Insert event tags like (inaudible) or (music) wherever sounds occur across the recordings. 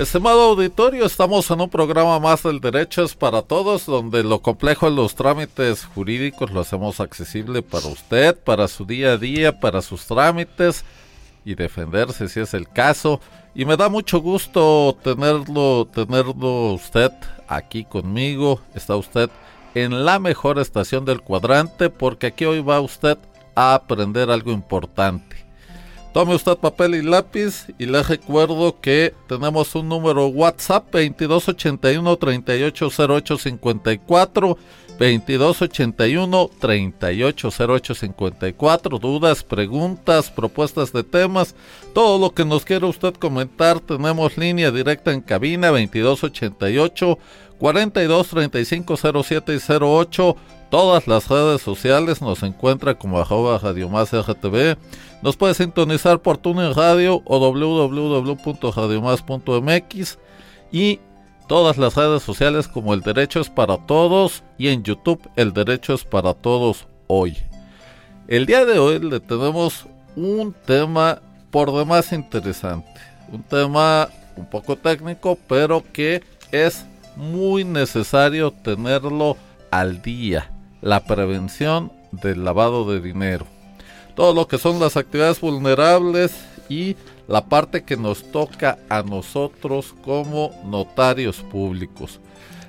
Estimado auditorio, estamos en un programa más del Derecho es para Todos, donde lo complejo de los trámites jurídicos lo hacemos accesible para usted, para su día a día, para sus trámites y defenderse si es el caso. Y me da mucho gusto tenerlo, tenerlo usted aquí conmigo. Está usted en la mejor estación del cuadrante porque aquí hoy va usted a aprender algo importante. Tome usted papel y lápiz y le recuerdo que tenemos un número WhatsApp 2281 380854 2281 380854 dudas, preguntas, propuestas de temas, todo lo que nos quiera usted comentar, tenemos línea directa en cabina 2288 42 35 07 y 08 todas las redes sociales nos encuentra como arroba Radio Más RTV. Nos puede sintonizar por TuneIn Radio o www.radiomás.mx y todas las redes sociales como El Derecho es para Todos y en YouTube El Derecho es para Todos hoy. El día de hoy le tenemos un tema por demás interesante, un tema un poco técnico pero que es muy necesario tenerlo al día la prevención del lavado de dinero. Todo lo que son las actividades vulnerables y la parte que nos toca a nosotros como notarios públicos.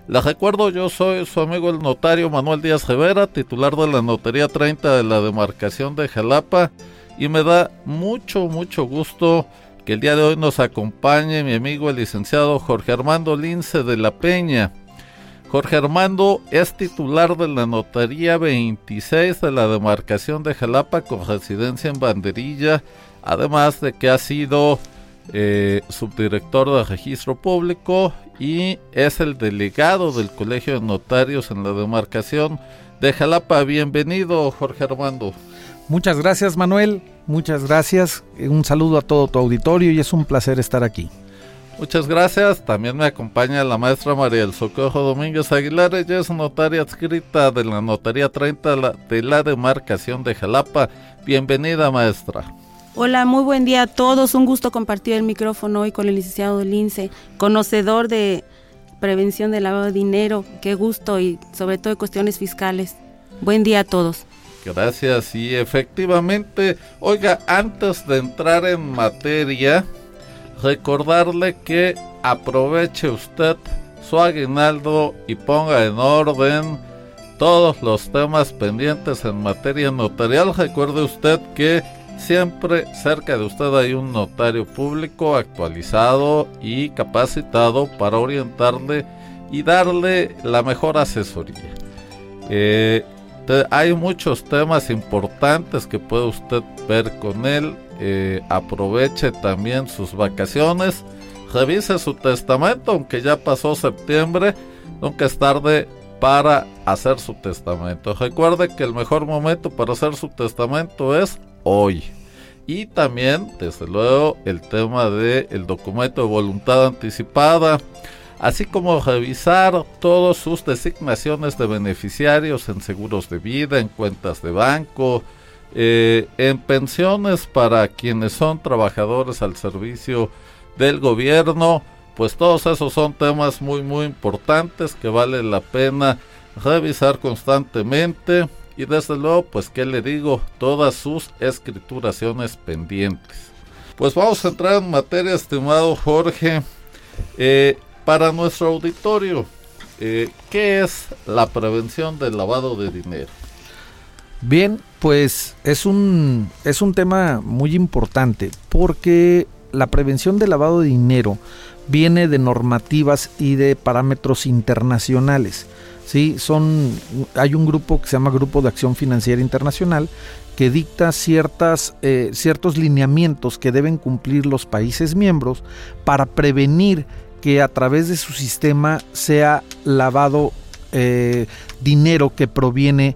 Les recuerdo, yo soy su amigo el notario Manuel Díaz Rivera, titular de la Notaría 30 de la demarcación de Jalapa, y me da mucho, mucho gusto que el día de hoy nos acompañe mi amigo el licenciado Jorge Armando Lince de la Peña. Jorge Armando es titular de la Notaría 26 de la demarcación de Jalapa con residencia en Banderilla, además de que ha sido eh, subdirector de registro público y es el delegado del Colegio de Notarios en la demarcación de Jalapa. Bienvenido, Jorge Armando. Muchas gracias, Manuel. Muchas gracias. Un saludo a todo tu auditorio y es un placer estar aquí. Muchas gracias. También me acompaña la maestra María del Socorro Domínguez Aguilar. Ella es notaria adscrita de la Notaría 30 de la demarcación de Jalapa. Bienvenida, maestra. Hola, muy buen día a todos. Un gusto compartir el micrófono hoy con el licenciado Lince, conocedor de prevención del lavado de dinero. Qué gusto y sobre todo de cuestiones fiscales. Buen día a todos. Gracias y efectivamente, oiga, antes de entrar en materia, recordarle que aproveche usted su aguinaldo y ponga en orden todos los temas pendientes en materia notarial. Recuerde usted que siempre cerca de usted hay un notario público actualizado y capacitado para orientarle y darle la mejor asesoría. Eh, hay muchos temas importantes que puede usted ver con él eh, aproveche también sus vacaciones, revise su testamento, aunque ya pasó septiembre, nunca es tarde para hacer su testamento. Recuerde que el mejor momento para hacer su testamento es hoy. Y también, desde luego, el tema del el documento de voluntad anticipada, así como revisar todas sus designaciones de beneficiarios en seguros de vida, en cuentas de banco, eh, en pensiones para quienes son trabajadores al servicio del gobierno, pues todos esos son temas muy muy importantes que vale la pena revisar constantemente y desde luego pues que le digo todas sus escrituraciones pendientes. Pues vamos a entrar en materia estimado Jorge. Eh, para nuestro auditorio, eh, ¿qué es la prevención del lavado de dinero? Bien, pues es un, es un tema muy importante porque la prevención del lavado de dinero viene de normativas y de parámetros internacionales. ¿sí? Son, hay un grupo que se llama Grupo de Acción Financiera Internacional que dicta ciertas, eh, ciertos lineamientos que deben cumplir los países miembros para prevenir que a través de su sistema sea lavado eh, dinero que proviene de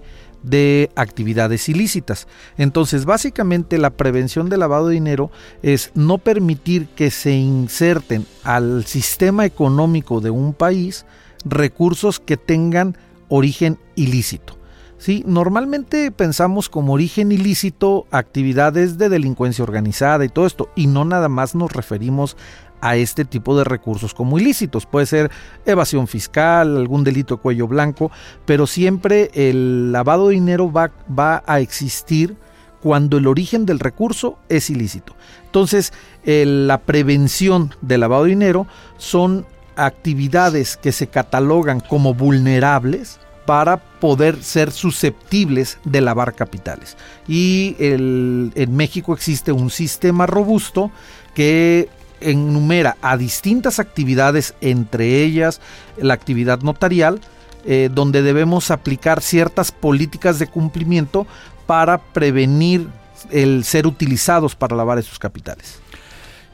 actividades ilícitas. Entonces, básicamente la prevención del lavado de dinero es no permitir que se inserten al sistema económico de un país recursos que tengan origen ilícito. ¿sí? Normalmente pensamos como origen ilícito actividades de delincuencia organizada y todo esto, y no nada más nos referimos a este tipo de recursos como ilícitos. Puede ser evasión fiscal, algún delito de cuello blanco, pero siempre el lavado de dinero va, va a existir cuando el origen del recurso es ilícito. Entonces, la prevención del lavado de dinero son actividades que se catalogan como vulnerables para poder ser susceptibles de lavar capitales. Y en México existe un sistema robusto que enumera a distintas actividades, entre ellas la actividad notarial, eh, donde debemos aplicar ciertas políticas de cumplimiento para prevenir el ser utilizados para lavar esos capitales.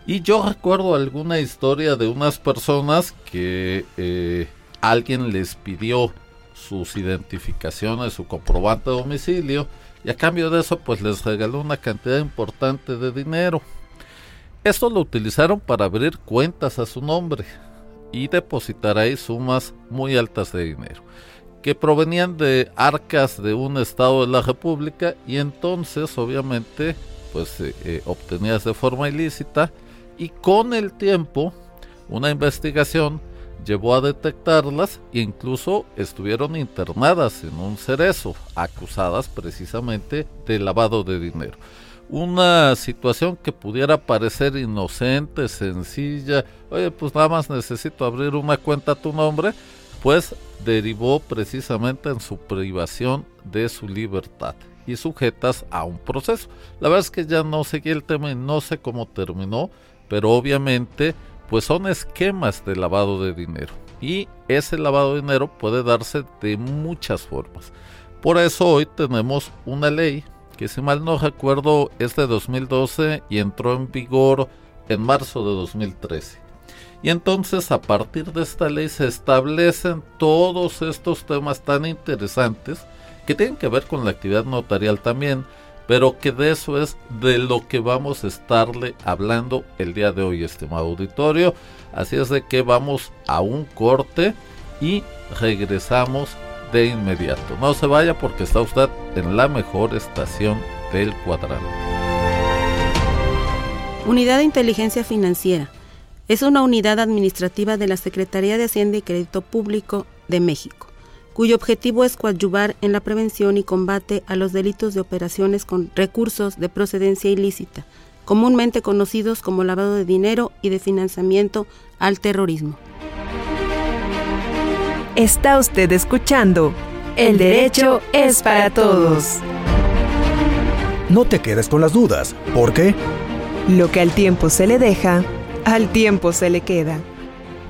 Y yo recuerdo alguna historia de unas personas que eh, alguien les pidió sus identificaciones, su comprobante de domicilio, y a cambio de eso pues les regaló una cantidad importante de dinero. Esto lo utilizaron para abrir cuentas a su nombre y depositar ahí sumas muy altas de dinero, que provenían de arcas de un estado de la República y entonces obviamente pues eh, eh, obtenías de forma ilícita y con el tiempo una investigación llevó a detectarlas e incluso estuvieron internadas en un cerezo, acusadas precisamente de lavado de dinero. Una situación que pudiera parecer inocente, sencilla, oye, pues nada más necesito abrir una cuenta a tu nombre, pues derivó precisamente en su privación de su libertad y sujetas a un proceso. La verdad es que ya no seguí el tema y no sé cómo terminó, pero obviamente pues son esquemas de lavado de dinero y ese lavado de dinero puede darse de muchas formas. Por eso hoy tenemos una ley que si mal no recuerdo es de 2012 y entró en vigor en marzo de 2013. Y entonces a partir de esta ley se establecen todos estos temas tan interesantes que tienen que ver con la actividad notarial también, pero que de eso es de lo que vamos a estarle hablando el día de hoy, estimado auditorio. Así es de que vamos a un corte y regresamos de inmediato. No se vaya porque está usted en la mejor estación del cuadrante. Unidad de Inteligencia Financiera. Es una unidad administrativa de la Secretaría de Hacienda y Crédito Público de México cuyo objetivo es coadyuvar en la prevención y combate a los delitos de operaciones con recursos de procedencia ilícita, comúnmente conocidos como lavado de dinero y de financiamiento al terrorismo. Está usted escuchando El derecho es para todos. No te quedes con las dudas, porque lo que al tiempo se le deja, al tiempo se le queda.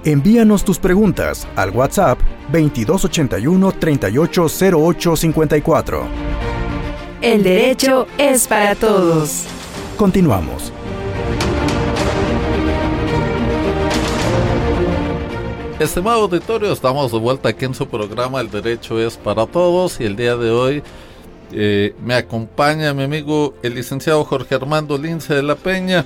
Envíanos tus preguntas al WhatsApp 2281 380854. El derecho es para todos. Continuamos. Estimado auditorio, estamos de vuelta aquí en su programa El Derecho es para Todos y el día de hoy eh, me acompaña mi amigo el licenciado Jorge Armando Lince de la Peña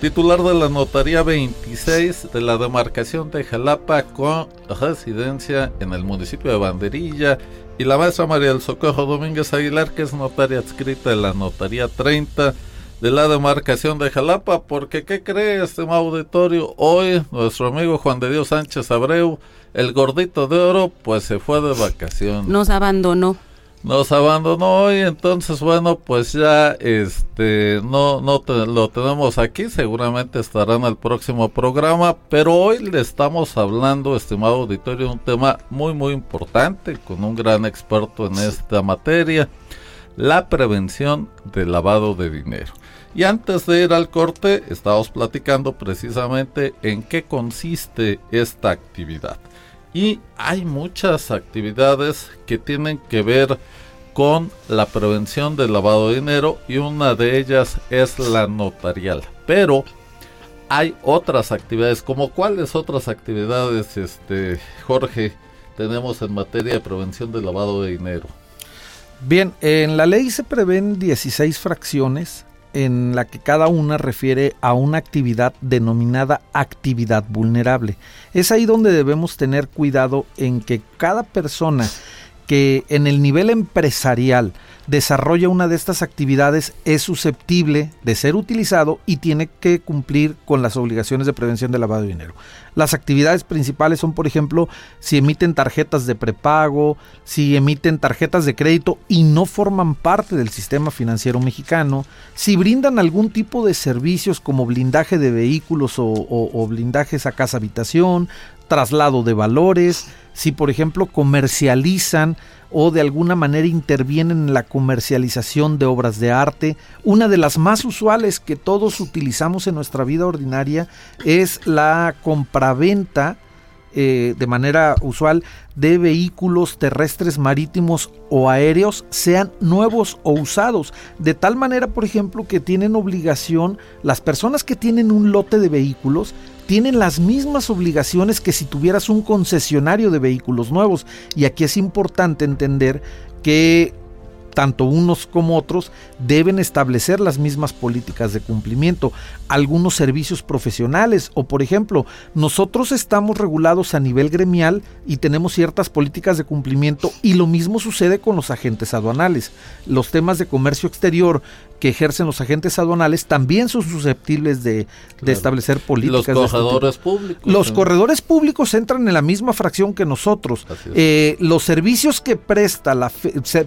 titular de la Notaría 26 de la demarcación de Jalapa con residencia en el municipio de Banderilla y la maestra María del Socorro Domínguez Aguilar que es notaria adscrita de la Notaría 30 de la demarcación de Jalapa porque ¿qué cree este auditorio? Hoy nuestro amigo Juan de Dios Sánchez Abreu, el gordito de oro, pues se fue de vacación. Nos abandonó nos abandonó hoy, entonces bueno, pues ya este no no lo tenemos aquí, seguramente estará en el próximo programa, pero hoy le estamos hablando, estimado auditorio, de un tema muy muy importante con un gran experto en esta materia, la prevención del lavado de dinero. Y antes de ir al corte, estamos platicando precisamente en qué consiste esta actividad. Y hay muchas actividades que tienen que ver con la prevención del lavado de dinero y una de ellas es la notarial. Pero hay otras actividades, como cuáles otras actividades, este Jorge, tenemos en materia de prevención del lavado de dinero? Bien, en la ley se prevén 16 fracciones en la que cada una refiere a una actividad denominada actividad vulnerable. Es ahí donde debemos tener cuidado en que cada persona que en el nivel empresarial desarrolla una de estas actividades es susceptible de ser utilizado y tiene que cumplir con las obligaciones de prevención de lavado de dinero. Las actividades principales son, por ejemplo, si emiten tarjetas de prepago, si emiten tarjetas de crédito y no forman parte del sistema financiero mexicano, si brindan algún tipo de servicios como blindaje de vehículos o, o blindajes a casa habitación, traslado de valores, si por ejemplo comercializan o de alguna manera intervienen en la comercialización de obras de arte. Una de las más usuales que todos utilizamos en nuestra vida ordinaria es la compraventa eh, de manera usual de vehículos terrestres, marítimos o aéreos, sean nuevos o usados. De tal manera, por ejemplo, que tienen obligación, las personas que tienen un lote de vehículos, tienen las mismas obligaciones que si tuvieras un concesionario de vehículos nuevos. Y aquí es importante entender que tanto unos como otros deben establecer las mismas políticas de cumplimiento, algunos servicios profesionales o por ejemplo, nosotros estamos regulados a nivel gremial y tenemos ciertas políticas de cumplimiento y lo mismo sucede con los agentes aduanales. Los temas de comercio exterior que ejercen los agentes aduanales también son susceptibles de, establecer políticas. Los corredores públicos. Los corredores públicos entran en la misma fracción que nosotros. Eh, los servicios que presta la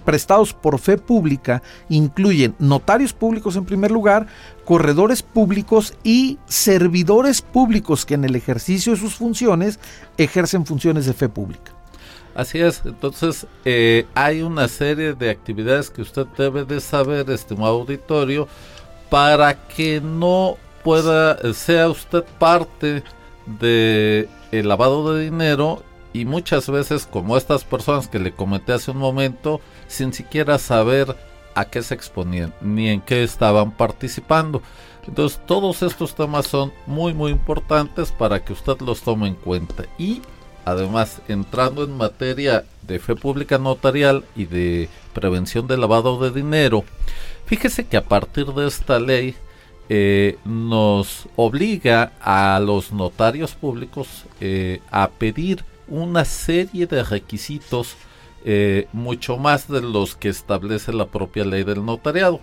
prestados por fe pública incluyen notarios públicos en primer lugar, corredores públicos y servidores públicos que en el ejercicio de sus funciones ejercen funciones de fe pública. Así es, entonces eh, hay una serie de actividades que usted debe de saber, estimado auditorio, para que no pueda, sea usted parte de el lavado de dinero y muchas veces como estas personas que le comenté hace un momento, sin siquiera saber a qué se exponían ni en qué estaban participando. Entonces todos estos temas son muy muy importantes para que usted los tome en cuenta y Además, entrando en materia de fe pública notarial y de prevención de lavado de dinero, fíjese que a partir de esta ley eh, nos obliga a los notarios públicos eh, a pedir una serie de requisitos eh, mucho más de los que establece la propia ley del notariado.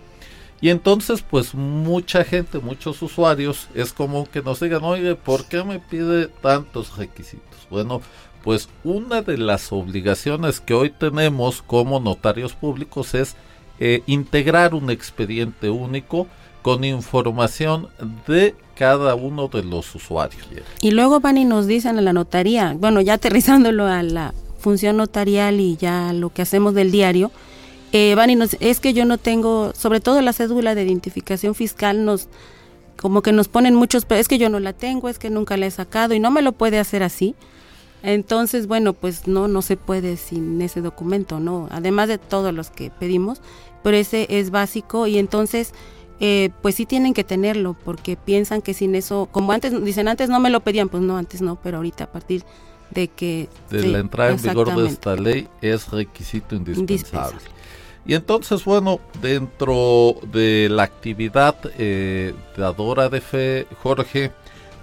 Y entonces, pues mucha gente, muchos usuarios, es como que nos digan, oye, ¿por qué me pide tantos requisitos? Bueno, pues una de las obligaciones que hoy tenemos como notarios públicos es eh, integrar un expediente único con información de cada uno de los usuarios. Y luego van y nos dicen a la notaría, bueno, ya aterrizándolo a la función notarial y ya lo que hacemos del diario, eh, van y nos, es que yo no tengo, sobre todo la cédula de identificación fiscal nos como que nos ponen muchos, es que yo no la tengo, es que nunca la he sacado y no me lo puede hacer así. Entonces, bueno, pues no, no se puede sin ese documento, ¿no? Además de todos los que pedimos, pero ese es básico y entonces, eh, pues sí tienen que tenerlo porque piensan que sin eso, como antes, dicen antes no me lo pedían, pues no, antes no, pero ahorita a partir de que... De la entrada en vigor de esta ley es requisito indispensable. Y entonces, bueno, dentro de la actividad eh, dadora de fe, Jorge,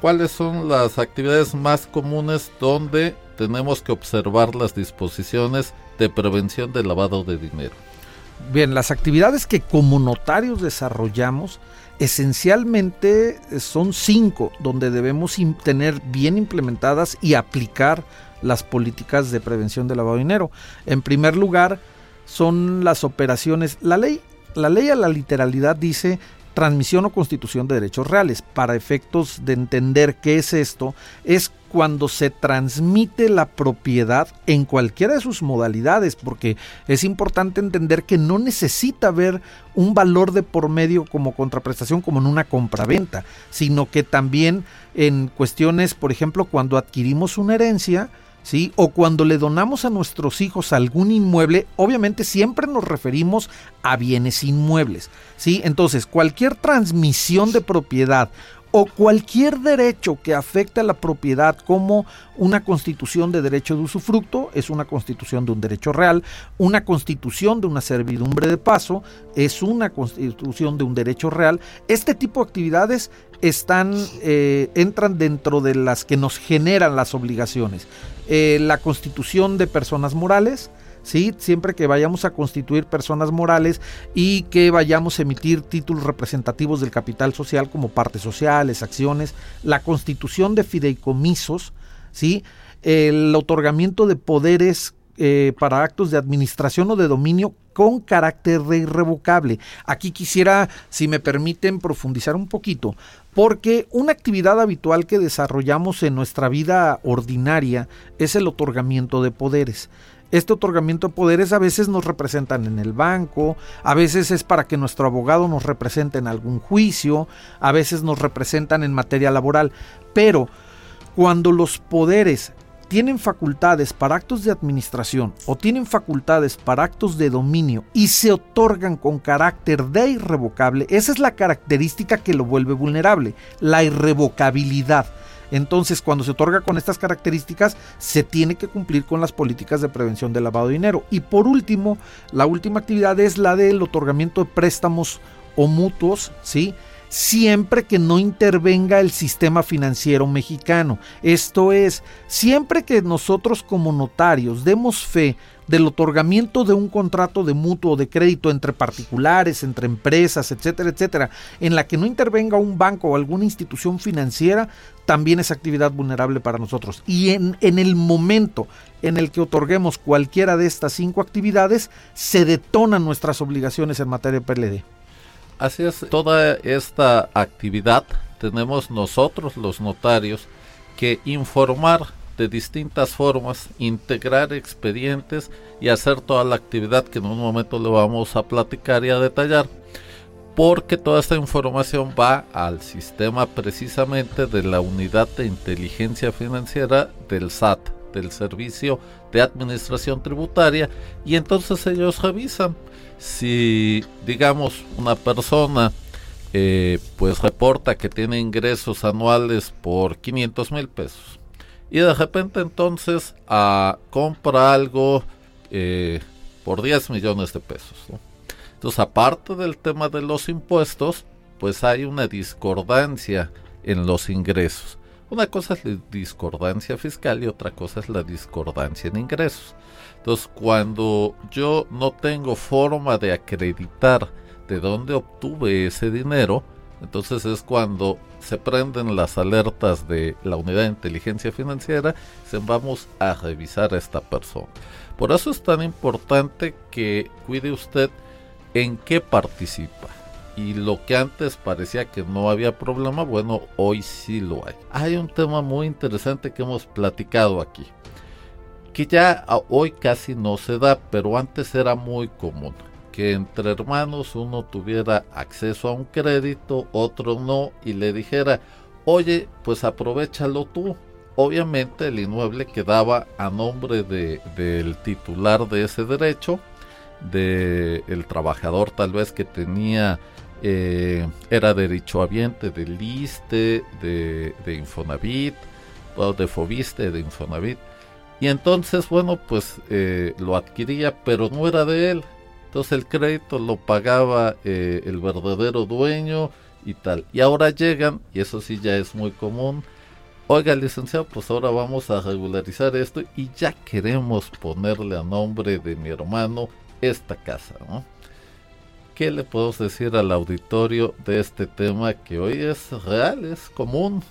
¿Cuáles son las actividades más comunes donde tenemos que observar las disposiciones de prevención del lavado de dinero? Bien, las actividades que como notarios desarrollamos esencialmente son cinco, donde debemos tener bien implementadas y aplicar las políticas de prevención del lavado de dinero. En primer lugar, son las operaciones. La ley, la ley a la literalidad dice transmisión o constitución de derechos reales. Para efectos de entender qué es esto, es cuando se transmite la propiedad en cualquiera de sus modalidades, porque es importante entender que no necesita haber un valor de por medio como contraprestación como en una compraventa, sino que también en cuestiones, por ejemplo, cuando adquirimos una herencia, ¿sí? O cuando le donamos a nuestros hijos algún inmueble, obviamente siempre nos referimos a bienes inmuebles, ¿sí? Entonces, cualquier transmisión de propiedad o cualquier derecho que afecte a la propiedad como una constitución de derecho de usufructo es una constitución de un derecho real, una constitución de una servidumbre de paso es una constitución de un derecho real. Este tipo de actividades están, eh, entran dentro de las que nos generan las obligaciones. Eh, la constitución de personas morales, Siempre que vayamos a constituir personas morales y que vayamos a emitir títulos representativos del capital social como partes sociales, acciones, la constitución de fideicomisos, ¿sí? El otorgamiento de poderes eh, para actos de administración o de dominio con carácter irrevocable. Aquí quisiera, si me permiten, profundizar un poquito, porque una actividad habitual que desarrollamos en nuestra vida ordinaria es el otorgamiento de poderes. Este otorgamiento de poderes a veces nos representan en el banco, a veces es para que nuestro abogado nos represente en algún juicio, a veces nos representan en materia laboral, pero cuando los poderes tienen facultades para actos de administración o tienen facultades para actos de dominio y se otorgan con carácter de irrevocable, esa es la característica que lo vuelve vulnerable, la irrevocabilidad. Entonces, cuando se otorga con estas características, se tiene que cumplir con las políticas de prevención del lavado de dinero. Y por último, la última actividad es la del otorgamiento de préstamos o mutuos, ¿sí? siempre que no intervenga el sistema financiero mexicano. Esto es, siempre que nosotros como notarios demos fe del otorgamiento de un contrato de mutuo de crédito entre particulares, entre empresas, etcétera, etcétera, en la que no intervenga un banco o alguna institución financiera, también es actividad vulnerable para nosotros. Y en, en el momento en el que otorguemos cualquiera de estas cinco actividades, se detonan nuestras obligaciones en materia de PLD. Así es, toda esta actividad tenemos nosotros los notarios que informar de distintas formas, integrar expedientes y hacer toda la actividad que en un momento le vamos a platicar y a detallar. Porque toda esta información va al sistema precisamente de la unidad de inteligencia financiera del SAT, del Servicio de Administración Tributaria, y entonces ellos revisan si digamos una persona eh, pues reporta que tiene ingresos anuales por 500 mil pesos y de repente entonces ah, compra algo eh, por 10 millones de pesos. Entonces aparte del tema de los impuestos, pues hay una discordancia en los ingresos. Una cosa es la discordancia fiscal y otra cosa es la discordancia en ingresos. Entonces, cuando yo no tengo forma de acreditar de dónde obtuve ese dinero, entonces es cuando se prenden las alertas de la unidad de inteligencia financiera, se vamos a revisar a esta persona. Por eso es tan importante que cuide usted en qué participa. Y lo que antes parecía que no había problema, bueno, hoy sí lo hay. Hay un tema muy interesante que hemos platicado aquí que ya hoy casi no se da, pero antes era muy común que entre hermanos uno tuviera acceso a un crédito, otro no, y le dijera, oye, pues aprovechalo tú. Obviamente el inmueble quedaba a nombre de, del titular de ese derecho, del el trabajador tal vez que tenía, eh, era derechohabiente del ISTE, de, de Infonavit, o de Fobiste, de Infonavit y entonces, bueno, pues eh, lo adquiría, pero no era de él. Entonces el crédito lo pagaba eh, el verdadero dueño y tal. Y ahora llegan, y eso sí ya es muy común, oiga licenciado, pues ahora vamos a regularizar esto y ya queremos ponerle a nombre de mi hermano esta casa, ¿no? ¿Qué le puedo decir al auditorio de este tema que hoy es real, es común?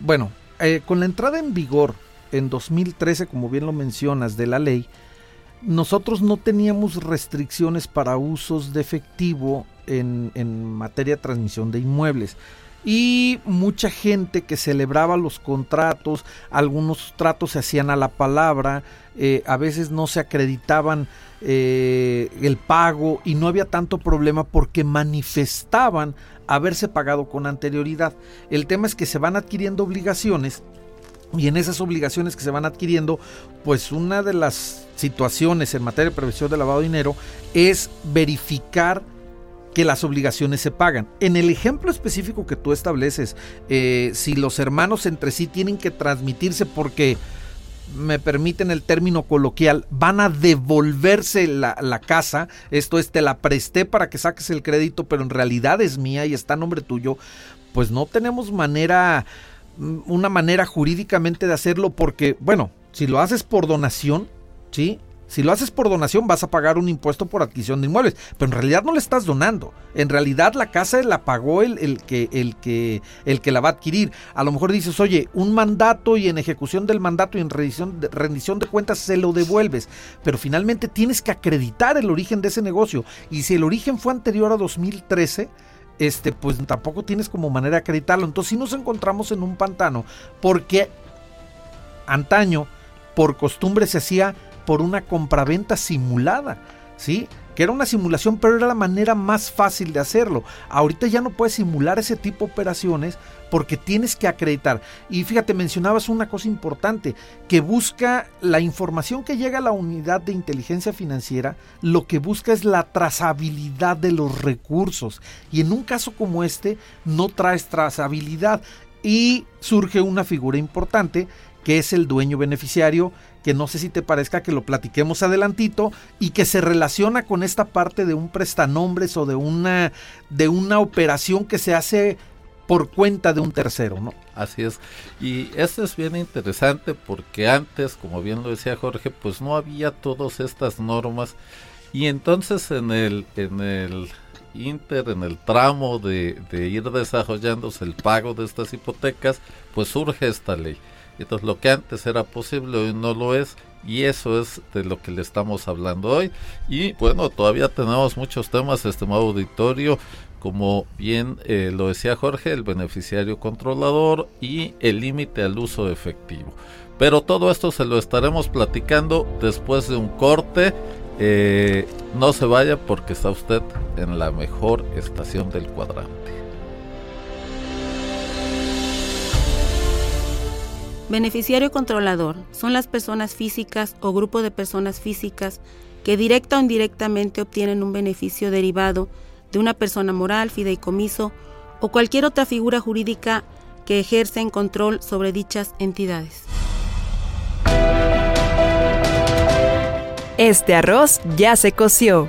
Bueno, eh, con la entrada en vigor en 2013, como bien lo mencionas, de la ley, nosotros no teníamos restricciones para usos de efectivo en, materia de transmisión de inmuebles. Y mucha gente que celebraba los contratos, algunos tratos se hacían a la palabra, eh, a veces no se acreditaban eh, el pago y no había tanto problema porque manifestaban haberse pagado con anterioridad. El tema es que se van adquiriendo obligaciones y en esas obligaciones que se van adquiriendo, pues una de las situaciones en materia de prevención de lavado de dinero es verificar que las obligaciones se pagan. En el ejemplo específico que tú estableces, eh, si los hermanos entre sí tienen que transmitirse porque me permiten el término coloquial, van a devolverse la, la, casa, esto es, te la presté para que saques el crédito, pero en realidad es mía y está a nombre tuyo, pues no tenemos manera, mm, una manera jurídicamente de hacerlo porque, bueno, si lo haces por donación, ¿sí? Si lo haces por donación vas a pagar un impuesto por adquisición de inmuebles, pero en realidad no le estás donando. En realidad la casa la pagó el, el, que, el, que, el que la va a adquirir. A lo mejor dices, oye, un mandato y en ejecución del mandato y en rendición de, rendición de cuentas se lo devuelves, pero finalmente tienes que acreditar el origen de ese negocio. Y si el origen fue anterior a 2013, este, pues tampoco tienes como manera de acreditarlo. Entonces si nos encontramos en un pantano, porque antaño, por costumbre, se hacía por una compraventa simulada, ¿sí? Que era una simulación, pero era la manera más fácil de hacerlo. Ahorita ya no puedes simular ese tipo de operaciones porque tienes que acreditar. Y fíjate, mencionabas una cosa importante, que busca la información que llega a la unidad de inteligencia financiera, lo que busca es la trazabilidad de los recursos. Y en un caso como este, no traes trazabilidad. Y surge una figura importante que es el dueño beneficiario, que no sé si te parezca que lo platiquemos adelantito y que se relaciona con esta parte de un prestanombres o de una de una operación que se hace por cuenta de un tercero, ¿no? Así es. Y esto es bien interesante porque antes, como bien lo decía Jorge, pues no había todas estas normas y entonces en el en el inter, en el tramo de, de ir desarrollándose el pago de estas hipotecas, pues surge esta ley. Entonces lo que antes era posible hoy no lo es y eso es de lo que le estamos hablando hoy. Y bueno, todavía tenemos muchos temas, estimado auditorio, como bien eh, lo decía Jorge, el beneficiario controlador y el límite al uso efectivo. Pero todo esto se lo estaremos platicando después de un corte. Eh, no se vaya porque está usted en la mejor estación del cuadrante. Beneficiario controlador son las personas físicas o grupo de personas físicas que directa o indirectamente obtienen un beneficio derivado de una persona moral, fideicomiso o cualquier otra figura jurídica que ejercen control sobre dichas entidades. Este arroz ya se coció.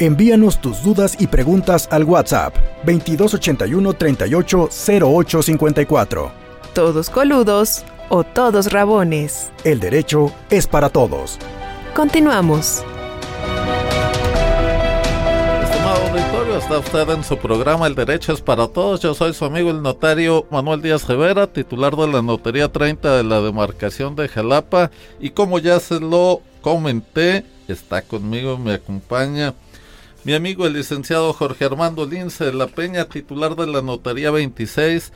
Envíanos tus dudas y preguntas al WhatsApp 2281 38 Todos coludos o todos rabones. El derecho es para todos. Continuamos. Estimado auditorio, está usted en su programa El Derecho es para Todos. Yo soy su amigo el notario Manuel Díaz Rivera, titular de la Notaría 30 de la demarcación de Jalapa. Y como ya se lo comenté, está conmigo, me acompaña mi amigo el licenciado Jorge Armando Lince de la Peña, titular de la Notaría 26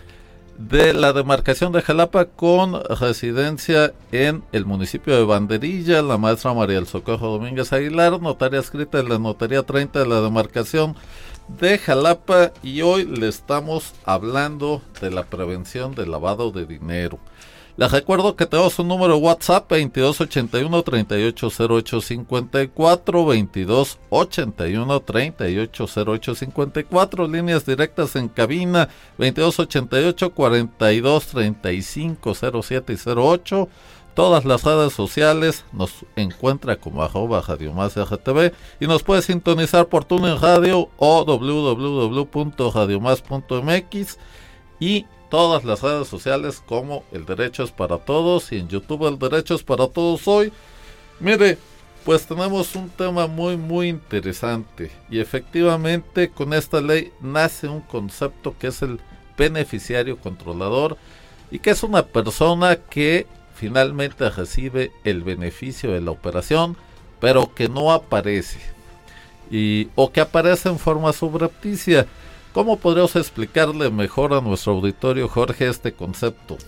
de la demarcación de Jalapa con residencia en el municipio de Banderilla, la maestra María del Socorro Domínguez Aguilar, notaria escrita en la Notaría 30 de la demarcación de Jalapa y hoy le estamos hablando de la prevención del lavado de dinero. Les recuerdo que tenemos un número WhatsApp 2281 380854 2281 380854 líneas directas en cabina 2288 42 35 07 y 08 todas las redes sociales nos encuentra como arroba Radio Más RTV y nos puede sintonizar por TuneIn Radio o www.radiomás.mx y todas las redes sociales como El Derecho es para Todos y en YouTube El Derecho es para Todos hoy. Mire, pues tenemos un tema muy muy interesante y efectivamente con esta ley nace un concepto que es el beneficiario controlador y que es una persona que finalmente recibe el beneficio de la operación pero que no aparece y o que aparece en forma subrepticia ¿Cómo podríamos explicarle mejor a nuestro auditorio, Jorge, este concepto?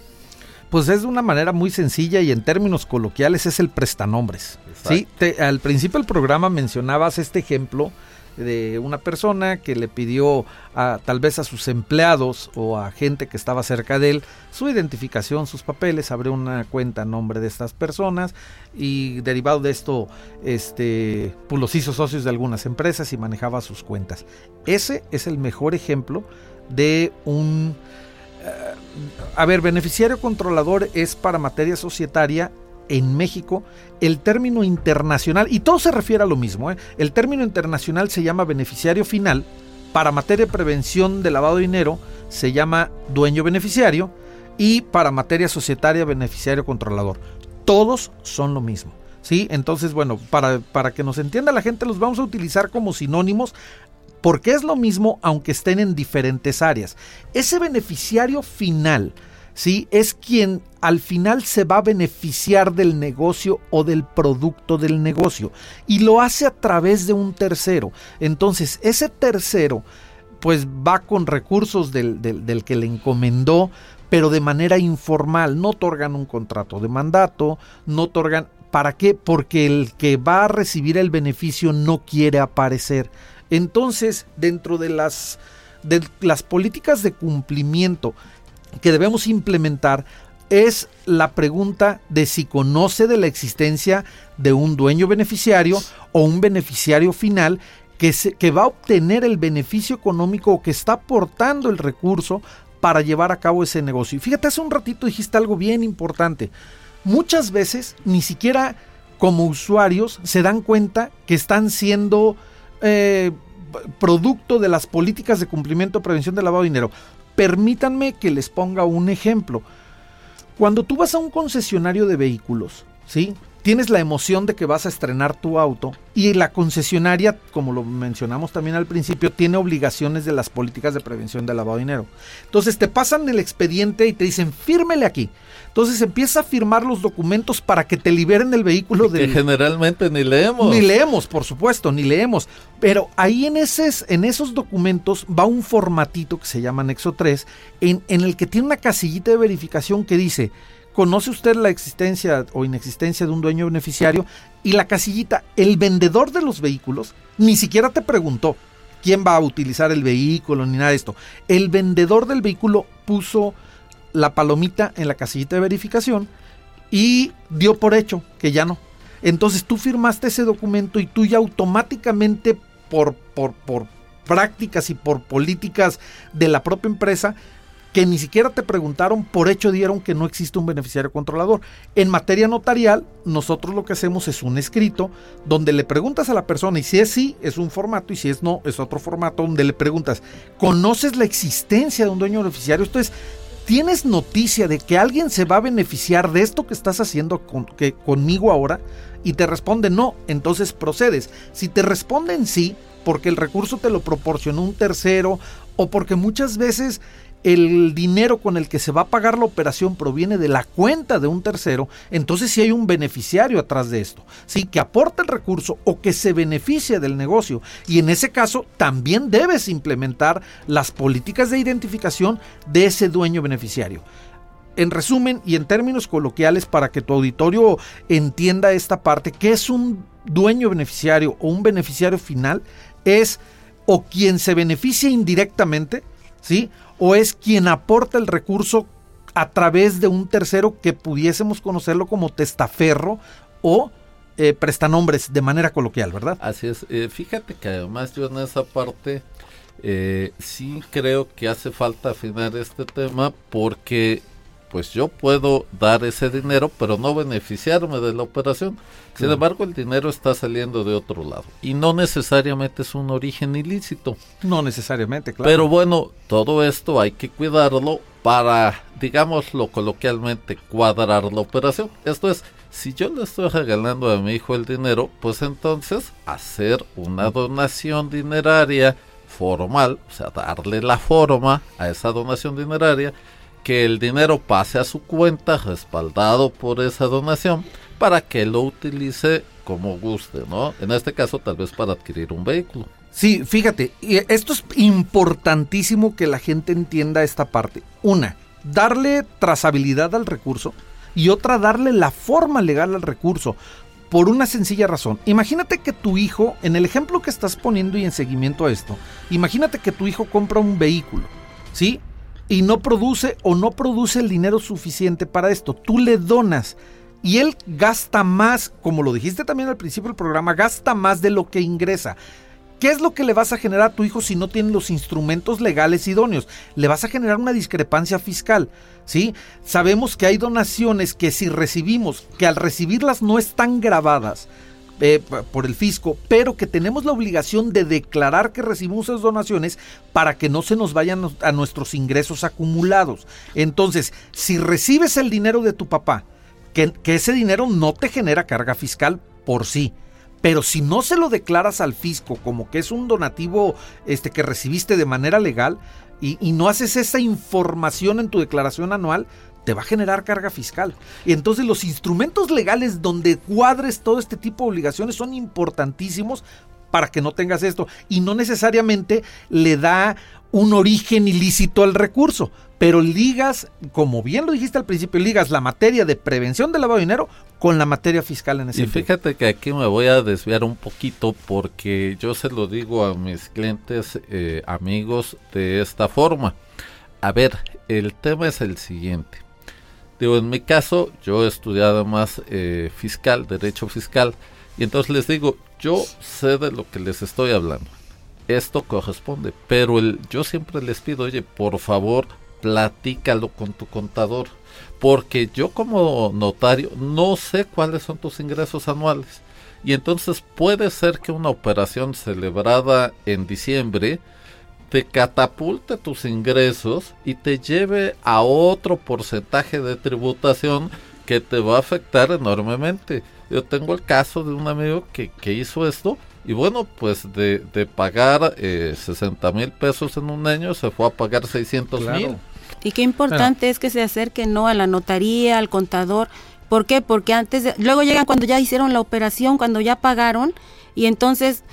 Pues es de una manera muy sencilla y en términos coloquiales es el prestanombres. ¿sí? al principio del programa mencionabas este ejemplo de una persona que le pidió a, tal vez a sus empleados o a gente que estaba cerca de él su identificación, sus papeles, abrió una cuenta a nombre de estas personas y derivado de esto este, pues los hizo socios de algunas empresas y manejaba sus cuentas. Ese es el mejor ejemplo de un... Eh, a ver, beneficiario controlador es para materia societaria en México, el término internacional, y todo se refiere a lo mismo, ¿eh? el término internacional se llama beneficiario final, para materia de prevención de lavado de dinero se llama dueño beneficiario, y para materia societaria beneficiario controlador. Todos son lo mismo. ¿sí? Entonces, bueno, para, para que nos entienda la gente, los vamos a utilizar como sinónimos porque es lo mismo aunque estén en diferentes áreas. Ese beneficiario final, ¿sí? Es quien al final se va a beneficiar del negocio o del producto del negocio y lo hace a través de un tercero. Entonces, ese tercero pues va con recursos del, del, que le encomendó, pero de manera informal, no otorgan un contrato de mandato, no otorgan... ¿Para qué? Porque el que va a recibir el beneficio no quiere aparecer. Entonces, dentro de las, de las políticas de cumplimiento que debemos implementar es la pregunta de si conoce de la existencia de un dueño beneficiario o un beneficiario final que, que va a obtener el beneficio económico o que está aportando el recurso para llevar a cabo ese negocio. Y fíjate, hace un ratito dijiste algo bien importante. Muchas veces ni siquiera como usuarios se dan cuenta que están siendo eh, producto de las políticas de cumplimiento de prevención del lavado de dinero. Permítanme que les ponga un ejemplo. Cuando tú vas a un concesionario de vehículos, ¿sí? Tienes la emoción de que vas a estrenar tu auto y la concesionaria, como lo mencionamos también al principio, tiene obligaciones de las políticas de prevención del lavado de dinero. Entonces te pasan el expediente y te dicen, fírmele aquí. Entonces empieza a firmar los documentos para que te liberen el vehículo de. Que generalmente ni leemos. Ni leemos, por supuesto, ni leemos. Pero ahí en, ese, en esos documentos va un formatito que se llama anexo 3, en, en el que tiene una casillita de verificación que dice. ¿Conoce usted la existencia o inexistencia de un dueño beneficiario? Y la casillita, el vendedor de los vehículos, ni siquiera te preguntó quién va a utilizar el vehículo ni nada de esto. El vendedor del vehículo puso la palomita en la casillita de verificación y dio por hecho que ya no. Entonces tú firmaste ese documento y tú ya automáticamente por, por, por prácticas y por políticas de la propia empresa que ni siquiera te preguntaron, por hecho dieron que no existe un beneficiario controlador. En materia notarial, nosotros lo que hacemos es un escrito donde le preguntas a la persona y si es sí, es un formato y si es no, es otro formato donde le preguntas, ¿conoces la existencia de un dueño beneficiario? Esto es, ¿Tienes noticia de que alguien se va a beneficiar de esto que estás haciendo que, conmigo ahora? Y te responde no, entonces procedes. Si te responden sí, porque el recurso te lo proporcionó un tercero o porque muchas veces el dinero con el que se va a pagar la operación proviene de la cuenta de un tercero, entonces si hay un beneficiario atrás de esto, sí, que aporta el recurso o que se beneficia del negocio. Y en ese caso también debes implementar las políticas de identificación de ese dueño beneficiario. En resumen y en términos coloquiales para que tu auditorio entienda esta parte, que es un dueño beneficiario o un beneficiario final? Es o quien se beneficia indirectamente, ¿sí? O es quien aporta el recurso a través de un tercero que pudiésemos conocerlo como testaferro o eh, prestanombres de manera coloquial, ¿verdad? Así es. Eh, fíjate que además yo en esa parte eh, sí creo que hace falta afinar este tema porque pues yo puedo dar ese dinero, pero no beneficiarme de la operación. Sin embargo, el dinero está saliendo de otro lado y no necesariamente es un origen ilícito. No necesariamente, claro. Pero bueno, todo esto hay que cuidarlo para, digámoslo coloquialmente, cuadrar la operación. Esto es, si yo le estoy regalando a mi hijo el dinero, pues entonces hacer una donación dineraria formal, o sea, darle la forma a esa donación dineraria que el dinero pase a su cuenta respaldado por esa donación para que lo utilice como guste, ¿no? En este caso tal vez para adquirir un vehículo. Sí, fíjate, esto es importantísimo que la gente entienda esta parte. Una, darle trazabilidad al recurso y otra, darle la forma legal al recurso. Por una sencilla razón. Imagínate que tu hijo, en el ejemplo que estás poniendo y en seguimiento a esto, imagínate que tu hijo compra un vehículo, ¿sí? Y no produce o no produce el dinero suficiente para esto. Tú le donas y él gasta más, como lo dijiste también al principio del programa, gasta más de lo que ingresa. ¿Qué es lo que le vas a generar a tu hijo si no tiene los instrumentos legales idóneos? Le vas a generar una discrepancia fiscal, ¿sí? Sabemos que hay donaciones que si recibimos, que al recibirlas no están grabadas, eh, por el fisco, pero que tenemos la obligación de declarar que recibimos esas donaciones para que no se nos vayan a nuestros ingresos acumulados. Entonces, si recibes el dinero de tu papá, que, ese dinero no te genera carga fiscal por sí, pero si no se lo declaras al fisco como que es un donativo este, que recibiste de manera legal y no haces esa información en tu declaración anual, te va a generar carga fiscal. Y entonces los instrumentos legales donde cuadres todo este tipo de obligaciones son importantísimos para que no tengas esto. Y no necesariamente le da un origen ilícito al recurso, pero ligas, como bien lo dijiste al principio, ligas la materia de prevención del lavado de dinero con la materia fiscal en ese Y fíjate que aquí me voy a desviar un poquito porque yo se lo digo a mis clientes, eh, amigos, de esta forma. A ver, el tema es el siguiente. Digo, en mi caso, yo he estudiado más eh, fiscal, derecho fiscal, y entonces les digo, yo sé de lo que les estoy hablando. Esto corresponde, pero el, yo siempre les pido, oye, por favor, platícalo con tu contador, porque yo como notario no sé cuáles son tus ingresos anuales. Y entonces puede ser que una operación celebrada en diciembre te catapulte tus ingresos y te lleve a otro porcentaje de tributación que te va a afectar enormemente. Yo tengo el caso de un amigo que, que hizo esto y bueno, pues de, de pagar eh, 60 mil pesos en un año se fue a pagar 600 mil. Y qué importante es que se acerquen no a la notaría, al contador. ¿Por qué? Porque antes, luego llegan cuando ya hicieron la operación, cuando ya pagaron, y entonces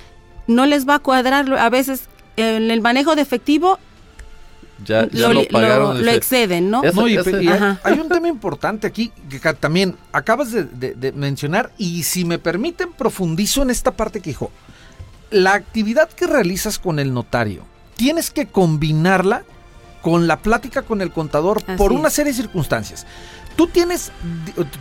no les va a cuadrar. A veces en el manejo de efectivo ya, ya lo, pagaron, lo, exceden, ¿no? no y, y hay, hay, un tema importante aquí que también acabas de, de, de, mencionar y si me permiten profundizo en esta parte que dijo, la actividad que realizas con el notario, tienes que combinarla con la plática con el contador Así por una serie de circunstancias. Tú tienes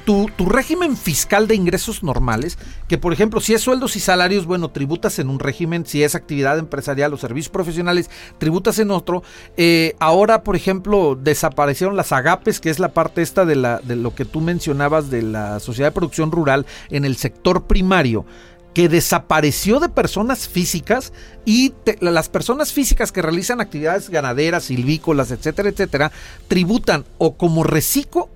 tu, régimen fiscal de ingresos normales, que por ejemplo, si es sueldos y salarios, bueno, tributas en un régimen, si es actividad empresarial o servicios profesionales, tributas en otro. Eh, ahora, por ejemplo, desaparecieron las agapes, que es la parte esta de, la, de lo que tú mencionabas de la sociedad de producción rural en el sector primario que desapareció de personas físicas y las personas físicas que realizan actividades ganaderas, silvícolas, etcétera, etcétera, tributan o como reciclo,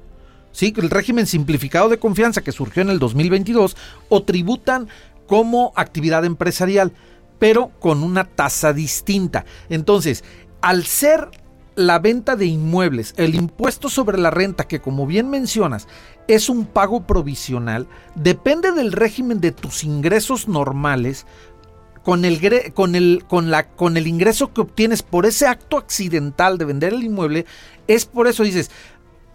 ¿sí? el régimen simplificado de confianza que surgió en el 2022, o tributan como actividad empresarial, pero con una tasa distinta. Entonces, al ser la venta de inmuebles, el impuesto sobre la renta, que como bien mencionas, es un pago provisional, depende del régimen de tus ingresos normales, con el, con el, con la, con el ingreso que obtienes por ese acto accidental de vender el inmueble, es por eso dices,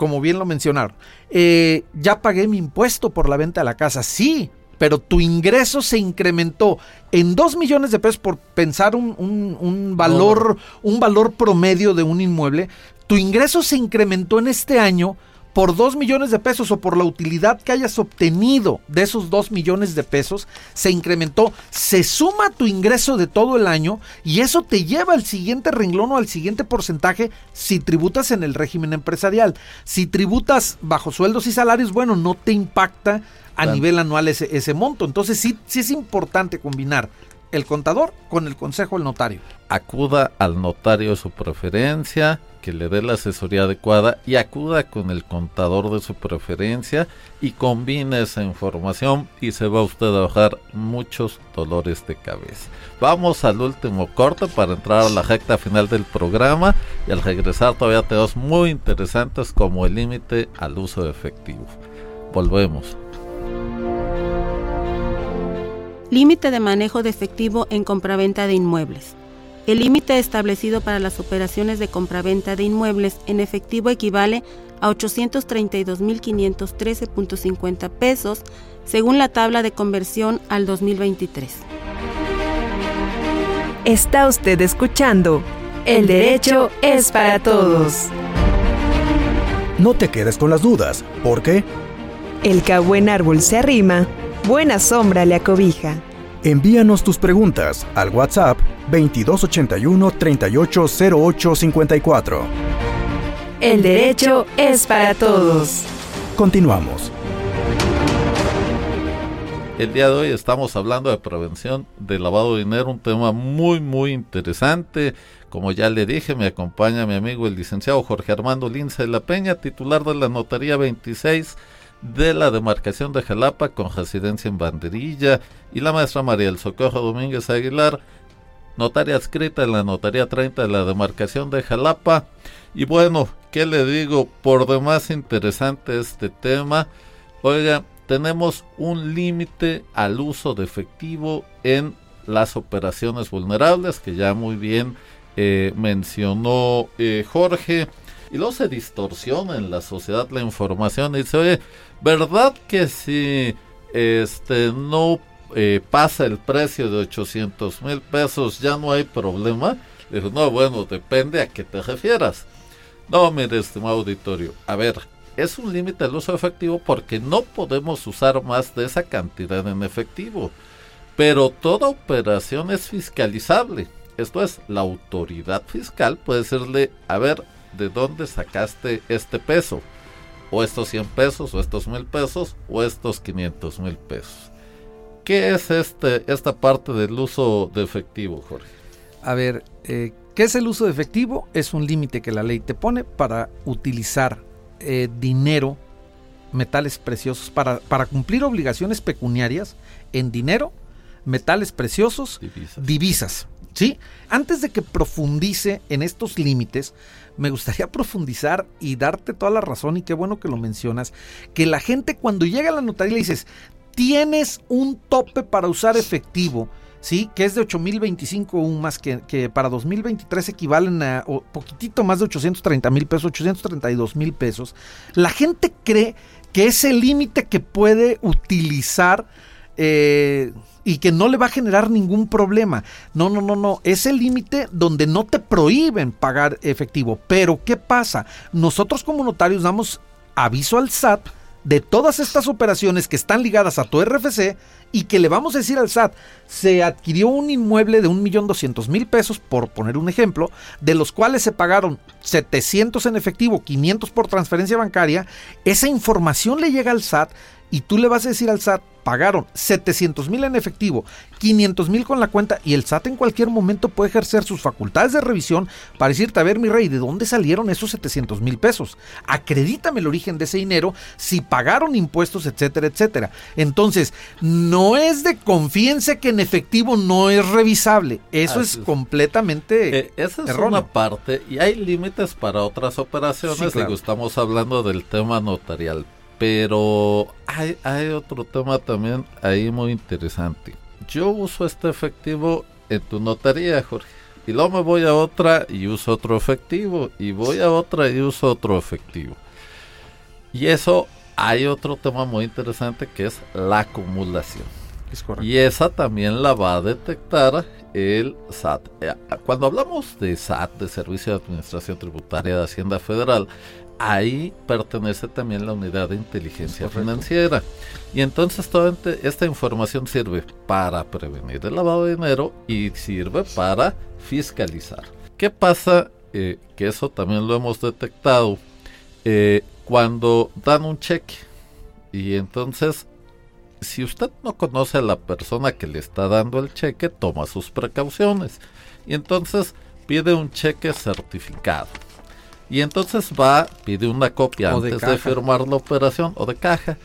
como bien lo mencionaron, eh, ya pagué mi impuesto por la venta de la casa, sí, pero tu ingreso se incrementó en 2 millones de pesos por pensar un, un, un valor, un valor promedio de un inmueble, tu ingreso se incrementó en este año por 2 millones de pesos o por la utilidad que hayas obtenido de esos 2 millones de pesos, se incrementó, se suma tu ingreso de todo el año y eso te lleva al siguiente renglón o al siguiente porcentaje si tributas en el régimen empresarial. Si tributas bajo sueldos y salarios, bueno, no te impacta a claro. nivel anual ese, ese monto. Entonces sí, sí es importante combinar el contador con el consejo del notario. Acuda al notario de su preferencia, que le dé la asesoría adecuada y acuda con el contador de su preferencia y combine esa información y se va usted a bajar muchos dolores de cabeza. Vamos al último corte para entrar a la recta final del programa y al regresar todavía tenemos muy interesantes como el límite al uso efectivo. Volvemos. Límite de manejo de efectivo en compraventa de inmuebles. El límite establecido para las operaciones de compraventa de inmuebles en efectivo equivale a 832.513.50 pesos según la tabla de conversión al 2023. Está usted escuchando El derecho es para todos. No te quedes con las dudas, porque El que a buen árbol se arrima, buena sombra le acobija. envíanos tus preguntas al WhatsApp 2281 380854. El derecho es para todos. Continuamos. El día de hoy estamos hablando de prevención de lavado de dinero, un tema muy muy interesante. Como ya le dije, me acompaña mi amigo el licenciado Jorge Armando Lince de la Peña, titular de la Notaría 26 de la demarcación de Jalapa con residencia en Banderilla y la maestra María del Socorro Domínguez Aguilar, notaria adscrita en la Notaría 30 de la demarcación de Jalapa. Y bueno, ¿qué le digo? Por demás interesante este tema. Oiga, tenemos un límite al uso de efectivo en las operaciones vulnerables que ya muy bien eh, mencionó eh, Jorge. Y luego se distorsiona en la sociedad la información y dice, oye, ¿verdad que si este no eh, pasa el precio de 800 mil pesos ya no hay problema? Dijo, no, bueno, depende a qué te refieras. No, mire, estimado auditorio, a ver, es un límite al uso efectivo porque no podemos usar más de esa cantidad en efectivo. Pero toda operación es fiscalizable. Esto es, la autoridad fiscal puede decirle, a ver, ¿de dónde sacaste este peso? O estos 100 pesos, o estos 1000 pesos, o estos 500 mil pesos. ¿Qué es este, esta parte del uso de efectivo, Jorge? A ver, eh, ¿qué es el uso de efectivo? Es un límite que la ley te pone para utilizar eh, dinero, metales preciosos, para, para cumplir obligaciones pecuniarias en dinero, metales preciosos, Divisas. divisas. ¿Sí? Antes de que profundice en estos límites, me gustaría (laughs) profundizar y darte toda la razón, y qué bueno que lo mencionas, que la gente cuando llega a la notaría le dices, tienes un tope para usar efectivo, ¿sí? Que es de 8025 un más que, que para 2023 equivalen a o poquitito más de 830 mil pesos, 832 mil pesos. La gente cree que es el límite que puede utilizar eh, y que no le va a generar ningún problema. No, no, no, no. Es el límite donde no te prohíben pagar efectivo. Pero, ¿qué pasa? Nosotros como notarios damos aviso al SAT de todas estas operaciones que están ligadas a tu RFC y que le vamos a decir al SAT, se adquirió un inmueble de 1.200.000 pesos, por poner un ejemplo, de los cuales se pagaron 700 en efectivo, 500 por transferencia bancaria, esa información le llega al SAT y tú le vas a decir al SAT, pagaron 700 mil en efectivo, 500 mil con la cuenta y el SAT en cualquier momento puede ejercer sus facultades de revisión para decirte, a ver mi rey, ¿de dónde salieron esos 700 mil pesos? Acredítame el origen de ese dinero, si pagaron impuestos, etcétera, etcétera. Entonces, no es de confíense que en efectivo no es revisable. Eso es es. completamente Eh, esa es erróneo. una parte y hay límites para otras operaciones. Sí, claro. Estamos hablando del tema notarial, pero hay, hay otro tema también ahí muy interesante. Yo uso este efectivo en tu notaría, Jorge. Y luego me voy a otra y uso otro efectivo. Y voy a otra y uso otro efectivo. Y eso hay otro tema muy interesante que es la acumulación. Es correcto. Y esa también la va a detectar el SAT. Eh, Cuando hablamos de SAT, de Servicio de Administración Tributaria de Hacienda Federal, ahí pertenece también la unidad de inteligencia financiera. Y entonces toda esta información sirve para prevenir el lavado de dinero y sirve para fiscalizar. ¿Qué pasa? Eh, que eso también lo hemos detectado eh, cuando dan un cheque. Y entonces si usted no conoce a la persona que le está dando el cheque, toma sus precauciones. Y entonces pide un cheque certificado. Y entonces va, pide una copia O antes de, firmar la operación o de caja.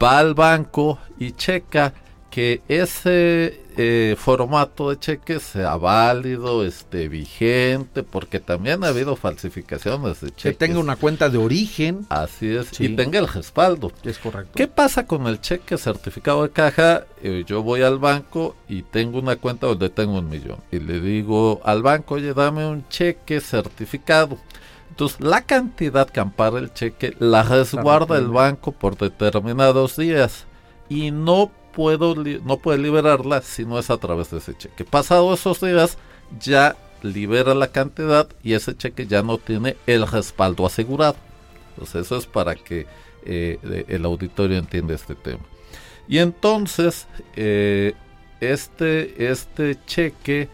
Va al banco y checa que ese eh, formato de cheque sea válido, esté vigente, porque también ha habido falsificaciones de cheques. Que tenga una cuenta de origen. Así es, y tenga el respaldo. Es correcto. ¿Qué pasa con el cheque certificado de caja? Eh, yo voy al banco y tengo una cuenta donde tengo un millón. Y le digo al banco, oye, dame un cheque certificado. Entonces, la cantidad que ampara el cheque la resguarda el banco por determinados días y no puedo no puede liberarla si no es a través de ese cheque. Pasado esos días ya libera la cantidad y ese cheque ya no tiene el respaldo asegurado. Entonces eso es para que eh, el auditorio entienda este tema. Y entonces eh, este, este cheque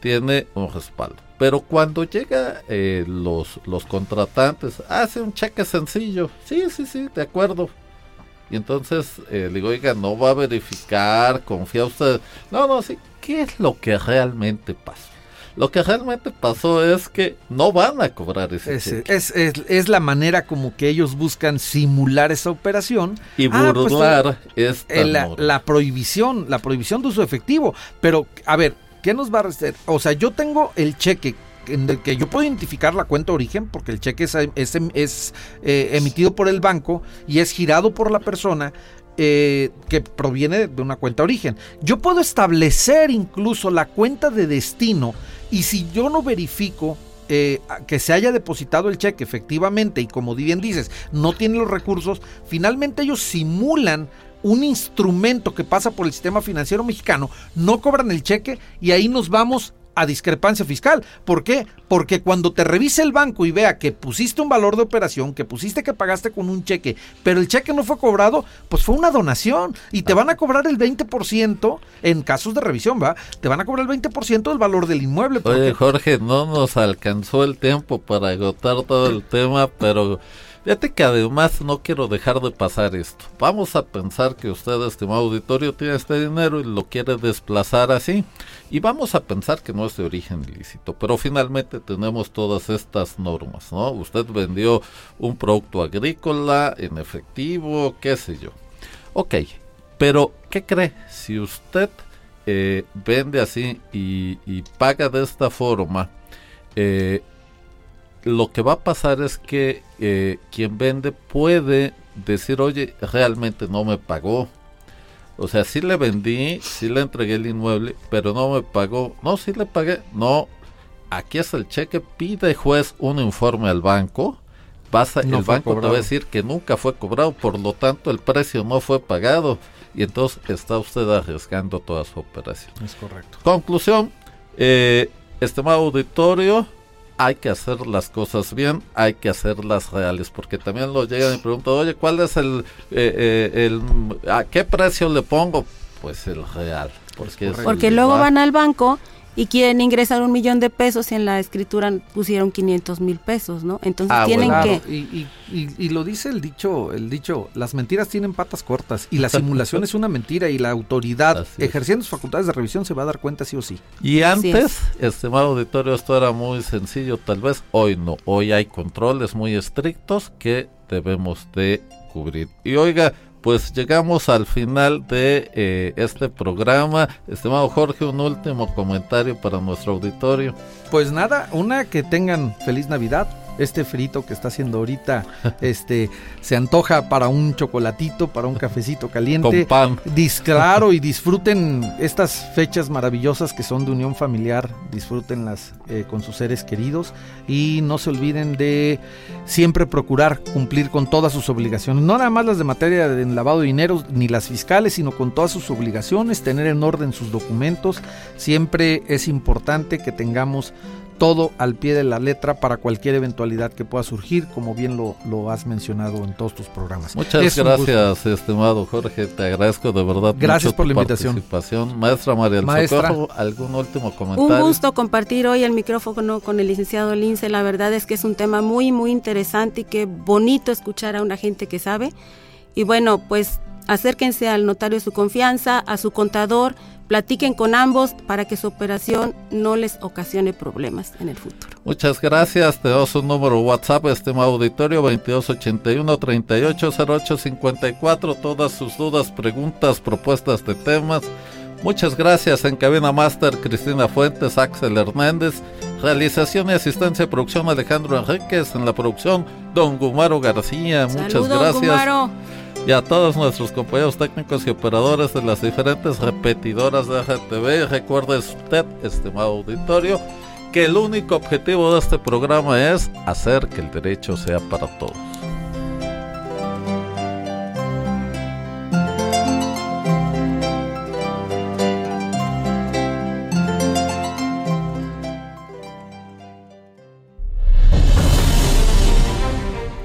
tiene un respaldo. Pero cuando llega eh, los, los contratantes, hace un cheque sencillo. Sí, sí, sí, de acuerdo y entonces eh, le digo, oiga, no va a verificar, confía usted. No, no, sí. ¿Qué es lo que realmente pasó? Lo que realmente pasó es que no van a cobrar ese cheque. Es, es, es, la manera como que ellos buscan simular esa operación. Y ah, pues, burlar esta la, la, prohibición, la prohibición de uso efectivo. Pero, a ver, ¿qué nos va a hacer? O sea, yo tengo el cheque en el que yo puedo identificar la cuenta origen porque el cheque es, es, eh, emitido por el banco y es girado por la persona eh, que proviene de una cuenta origen. Yo puedo establecer incluso la cuenta de destino y si yo no verifico eh, que se haya depositado el cheque efectivamente y como bien dices, no tiene los recursos, finalmente ellos simulan un instrumento que pasa por el sistema financiero mexicano, no cobran el cheque y ahí nos vamos a discrepancia fiscal. ¿Por qué? Porque cuando te revise el banco y vea que pusiste un valor de operación, que pusiste que pagaste con un cheque, pero el cheque no fue cobrado, pues fue una donación y te van a cobrar el 20% en casos de revisión, ¿va? Te van a cobrar el 20% del valor del inmueble. Oye, Jorge, no nos alcanzó el tiempo para agotar todo el tema, pero Fíjate que además no quiero dejar de pasar esto. Vamos a pensar que usted, estimado auditorio, tiene este dinero y lo quiere desplazar así. Y vamos a pensar que no es de origen ilícito. Pero finalmente tenemos todas estas normas, ¿no? Usted vendió un producto agrícola en efectivo, qué sé yo. Ok, pero ¿qué cree? Si usted eh, vende así y, paga de esta forma, eh, lo que va a pasar es que eh, quien vende puede decir, oye, realmente no me pagó. O sea, sí le vendí, sí le entregué el inmueble, pero no me pagó. No, sí le pagué. No, aquí es el cheque. Pide juez un informe al banco. Pasa, el banco te va a decir que nunca fue cobrado, por lo tanto el precio no fue pagado. Y entonces está usted arriesgando toda su operación. Es correcto. Conclusión, eh, estimado auditorio, hay que hacer las cosas bien, hay que hacerlas reales, porque también lo llegan y preguntan, oye, ¿cuál es el, eh, eh, el, a qué precio le pongo? Pues el real. Porque, porque luego van al banco y quieren ingresar un millón de pesos y en la escritura pusieron 500 mil pesos, ¿no? Entonces ah, tienen que... Y, y, lo dice el dicho, el dicho, las mentiras tienen patas cortas y la simulación es una mentira y la autoridad ejerciendo sus facultades de revisión se va a dar cuenta sí o sí. Y antes, estimado auditorio, esto era muy sencillo, tal vez hoy no, hoy hay controles muy estrictos que debemos de cubrir. Y oiga, pues llegamos al final de eh, este programa. Estimado Jorge, un último comentario para nuestro auditorio. Pues nada, una que tengan feliz Navidad, este frito que está haciendo ahorita, (laughs) este, se antoja para un chocolatito, para un cafecito caliente. Con pan. (laughs) claro, y disfruten estas fechas maravillosas que son de unión familiar, disfrútenlas eh, con sus seres queridos y no se olviden de siempre procurar cumplir con todas sus obligaciones, no nada más las de materia de lavado de dinero ni las fiscales, sino con todas sus obligaciones, tener en orden sus documentos. Siempre es importante que tengamos todo al pie de la letra para cualquier eventualidad que pueda surgir, como bien lo, lo has mencionado en todos tus programas. Muchas gracias, estimado Jorge, te agradezco de verdad. Gracias por la invitación. Maestra María del Socorro, ¿algún último comentario? Un gusto compartir hoy el micrófono con el licenciado Lince, la verdad es que es un tema muy, muy interesante y qué bonito escuchar a una gente que sabe. Y bueno, pues acérquense al notario de su confianza, a su contador, platiquen con ambos para que su operación no les ocasione problemas en el futuro. Muchas gracias. Te doy su número WhatsApp, estimado auditorio, 2281-380854. Todas sus dudas, preguntas, propuestas de temas Muchas gracias en Cabina Master Cristina Fuentes, Axel Hernández, realización y asistencia de producción Alejandro Enríquez, en la producción Don Gumaro García, muchas gracias. Y a todos nuestros compañeros técnicos y operadores de las diferentes repetidoras de RTV, recuerde usted, estimado auditorio, que el único objetivo de este programa es hacer que el derecho sea para todos.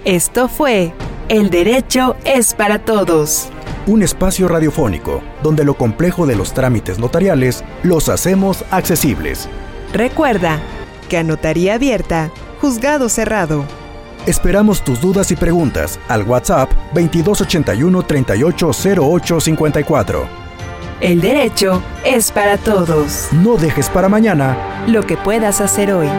Esto fue El Derecho es para Todos. Un espacio radiofónico donde lo complejo de los trámites notariales los hacemos accesibles. Recuerda que a notaría abierta, juzgado cerrado. Esperamos tus dudas y preguntas al WhatsApp 2281 380854. El derecho es para todos. No dejes para mañana lo que puedas hacer hoy.